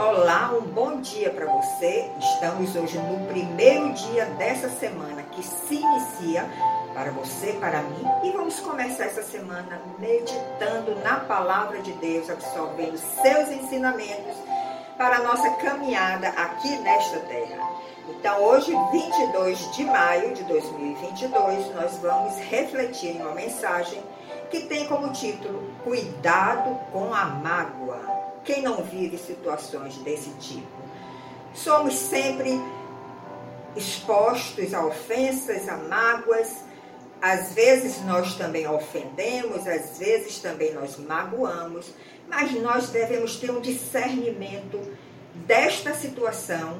Olá, um bom dia para você. Estamos hoje no primeiro dia dessa semana que se inicia para você, para mim, e vamos começar essa semana meditando na palavra de Deus, absorvendo seus ensinamentos para a nossa caminhada aqui nesta terra. Então, hoje, 22 de maio de 2022, nós vamos refletir em uma mensagem que tem como título Cuidado com a mágoa. Quem não vive situações desse tipo? Somos sempre expostos a ofensas, a mágoas. Às vezes nós também ofendemos, às vezes também nós magoamos, mas nós devemos ter um discernimento desta situação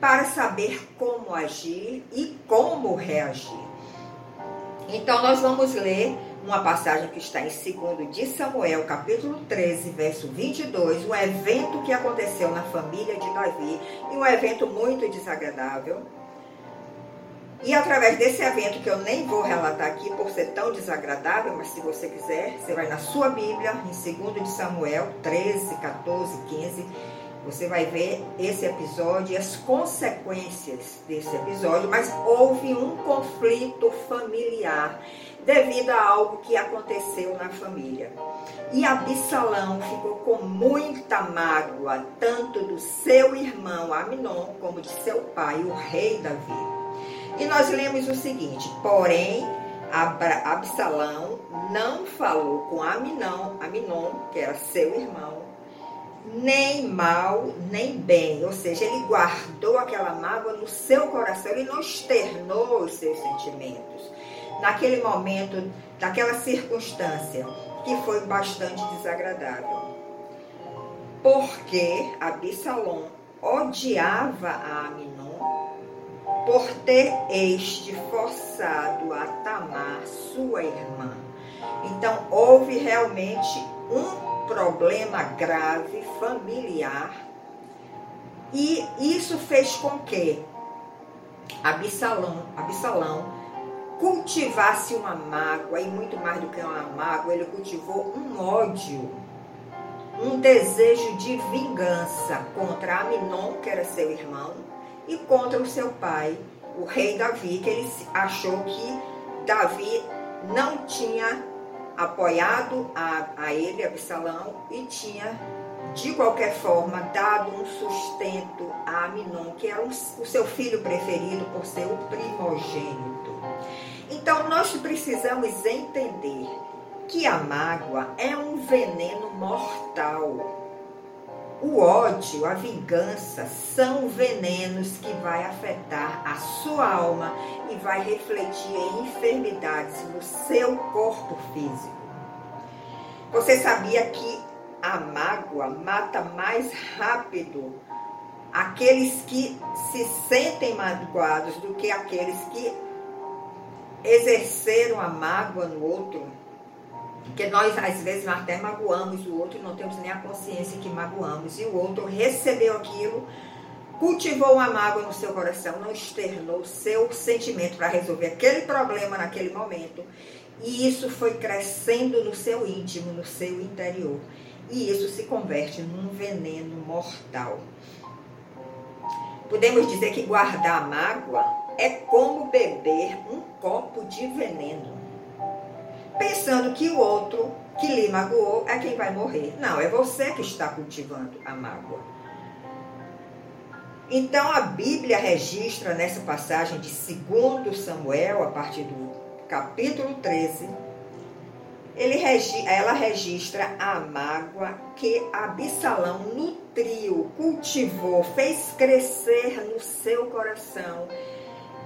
para saber como agir e como reagir. Então nós vamos ler uma passagem que está em 2 de Samuel, capítulo 13, verso 22, um evento que aconteceu na família de Davi, e um evento muito desagradável. E através desse evento, que eu nem vou relatar aqui por ser tão desagradável, mas se você quiser, você vai na sua Bíblia, em 2 de Samuel 13, 14, 15, você vai ver esse episódio e as consequências desse episódio, mas houve um conflito familiar devido a algo que aconteceu na família. E Absalão ficou com muita mágoa, tanto do seu irmão Aminon, como de seu pai, o rei Davi. E nós lemos o seguinte: porém, Absalão não falou com Aminon, Aminon, que era seu irmão, nem mal, nem bem. Ou seja, ele guardou aquela mágoa no seu coração, ele não externou os seus sentimentos naquele momento, naquela circunstância, que foi bastante desagradável. Porque Absalom odiava a Aminon por ter este forçado a Tamar, sua irmã. Então houve realmente um problema grave familiar. E isso fez com que Absalão, Absalão cultivasse uma mágoa, e muito mais do que uma mágoa, ele cultivou um ódio, um desejo de vingança contra Aminon, que era seu irmão, e contra o seu pai, o rei Davi, que ele achou que Davi não tinha apoiado a, a ele, Absalão, e tinha, de qualquer forma, dado um sustento a Aminon, que era o seu filho preferido por ser o primogênito. Então nós precisamos entender que a mágoa é um veneno mortal. O ódio, a vingança são venenos que vai afetar a sua alma e vai refletir em enfermidades no seu corpo físico. Você sabia que a mágoa mata mais rápido aqueles que se sentem magoados do que aqueles que exerceram a mágoa no outro, porque nós às vezes até magoamos o outro e não temos nem a consciência que magoamos, e o outro recebeu aquilo, cultivou uma mágoa no seu coração, não externou seu sentimento para resolver aquele problema naquele momento, e isso foi crescendo no seu íntimo, no seu interior, e isso se converte num veneno mortal. Podemos dizer que guardar a mágoa é como beber um copo de veneno, pensando que o outro que lhe magoou é quem vai morrer. Não, é você que está cultivando a mágoa. Então a Bíblia registra nessa passagem de 2 Samuel, a partir do capítulo 13, ele, ela registra a mágoa que Absalão nutriu, cultivou, fez crescer no seu coração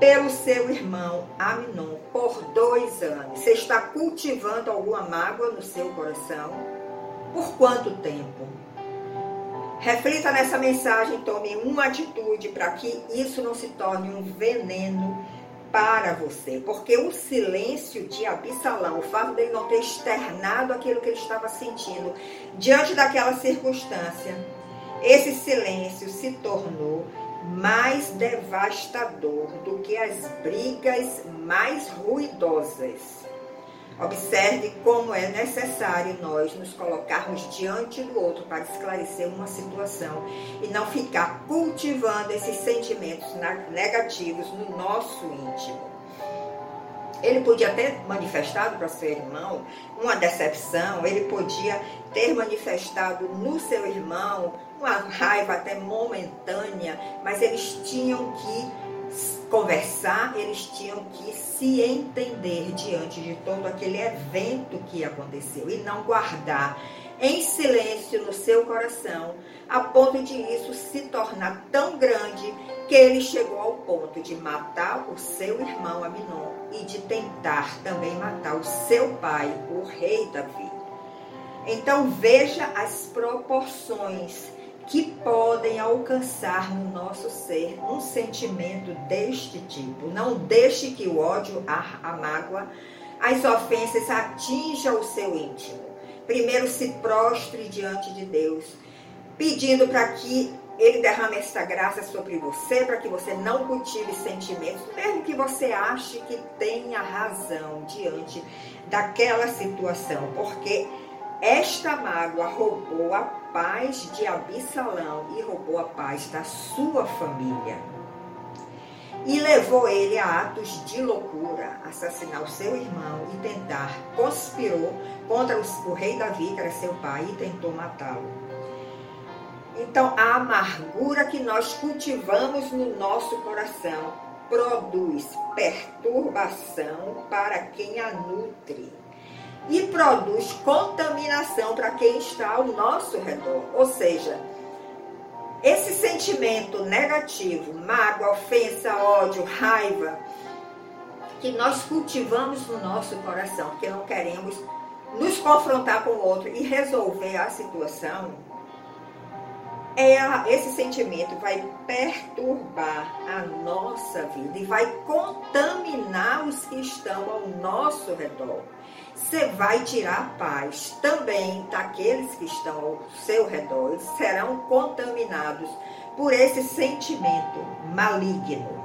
pelo seu irmão Aminon por dois anos. Você está cultivando alguma mágoa no seu coração? Por quanto tempo? Reflita nessa mensagem, tome uma atitude para que isso não se torne um veneno para você. Porque o silêncio de Absalão, o fato dele não ter externado aquilo que ele estava sentindo diante daquela circunstância, esse silêncio se tornou mais devastador do que as brigas mais ruidosas. Observe como é necessário nós nos colocarmos diante do outro para esclarecer uma situação e não ficar cultivando esses sentimentos negativos no nosso íntimo. Ele podia ter manifestado para seu irmão uma decepção, ele podia ter manifestado no seu irmão uma raiva até momentânea, mas eles tinham que conversar, eles tinham que se entender diante de todo aquele evento que aconteceu e não guardar em silêncio no seu coração, a ponto de isso se tornar tão grande que ele chegou ao ponto de matar o seu irmão Aminon e de tentar também matar o seu pai, o rei Davi. Então veja as proporções que podem alcançar no nosso ser um sentimento deste tipo. Não deixe que o ódio, a, a mágoa, as ofensas atinjam o seu íntimo. Primeiro se prostre diante de Deus, pedindo para que ele derrame esta graça sobre você, para que você não cultive sentimentos, mesmo que você ache que tenha razão diante daquela situação, porque esta mágoa roubou a paz de Absalão e roubou a paz da sua família. E levou ele a atos de loucura, assassinar o seu irmão e tentar, conspirou contra o, rei Davi, que era seu pai, e tentou matá-lo. Então, a amargura que nós cultivamos no nosso coração produz perturbação para quem a nutre e produz contaminação para quem está ao nosso redor. Ou seja, esse sentimento negativo, mágoa, ofensa, ódio, raiva, que nós cultivamos no nosso coração, porque não queremos nos confrontar com o outro e resolver a situação, ela, esse sentimento vai perturbar a nossa vida e vai contaminar os que estão ao nosso redor você vai tirar a paz também daqueles que estão ao seu redor, eles serão contaminados por esse sentimento maligno.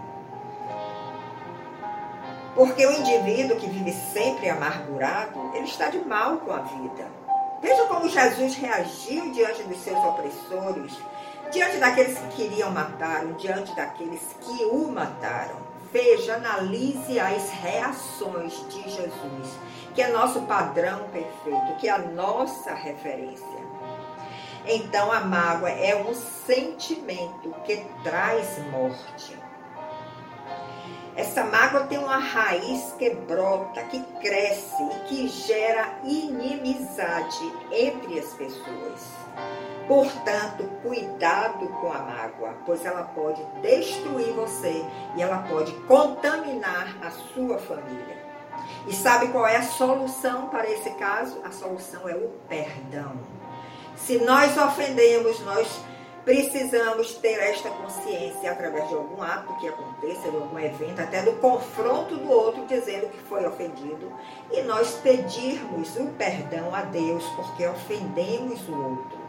Porque o indivíduo que vive sempre amargurado, ele está de mal com a vida. Veja como Jesus reagiu diante dos seus opressores, diante daqueles que queriam matá-lo, diante daqueles que o mataram. Veja, analise as reações de Jesus que é nosso padrão perfeito, que é a nossa referência. Então a mágoa é um sentimento que traz morte. Essa mágoa tem uma raiz que brota, que cresce e que gera inimizade entre as pessoas. Portanto, cuidado com a mágoa, pois ela pode destruir você e ela pode contaminar a sua família. E sabe qual é a solução para esse caso? A solução é o perdão. Se nós ofendemos, nós precisamos ter esta consciência através de algum ato que aconteça, de algum evento, até do confronto do outro, dizendo que foi ofendido, e nós pedirmos o perdão a Deus porque ofendemos o outro.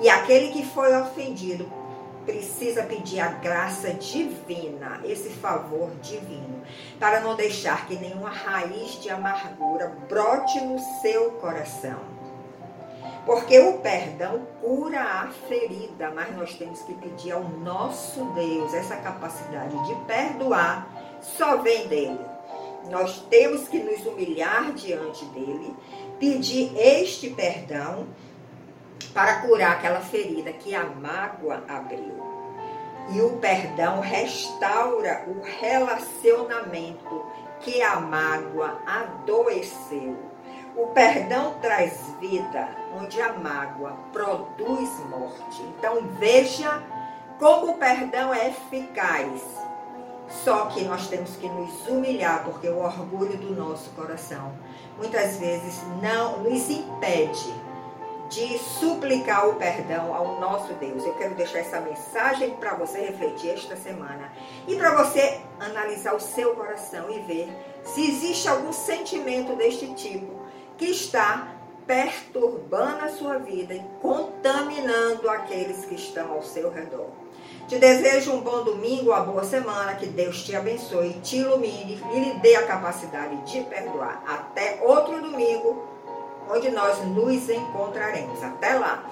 E aquele que foi ofendido precisa pedir a graça divina, esse favor divino, para não deixar que nenhuma raiz de amargura brote no seu coração. Porque o perdão cura a ferida, mas nós temos que pedir ao nosso Deus essa capacidade de perdoar, só vem dele. Nós temos que nos humilhar diante dele, pedir este perdão para curar aquela ferida que a mágoa abriu. E o perdão restaura o relacionamento que a mágoa adoeceu. O perdão traz vida, onde a mágoa produz morte. Então veja como o perdão é eficaz. Só que nós temos que nos humilhar, porque o orgulho do nosso coração muitas vezes não nos impede de suplicar o perdão ao nosso Deus. Eu quero deixar essa mensagem para você refletir esta semana e para você analisar o seu coração e ver se existe algum sentimento deste tipo que está perturbando a sua vida e contaminando aqueles que estão ao seu redor. Te desejo um bom domingo, uma boa semana, que Deus te abençoe, te ilumine e lhe dê a capacidade de perdoar. Até outro domingo, onde nós nos encontraremos. Até lá!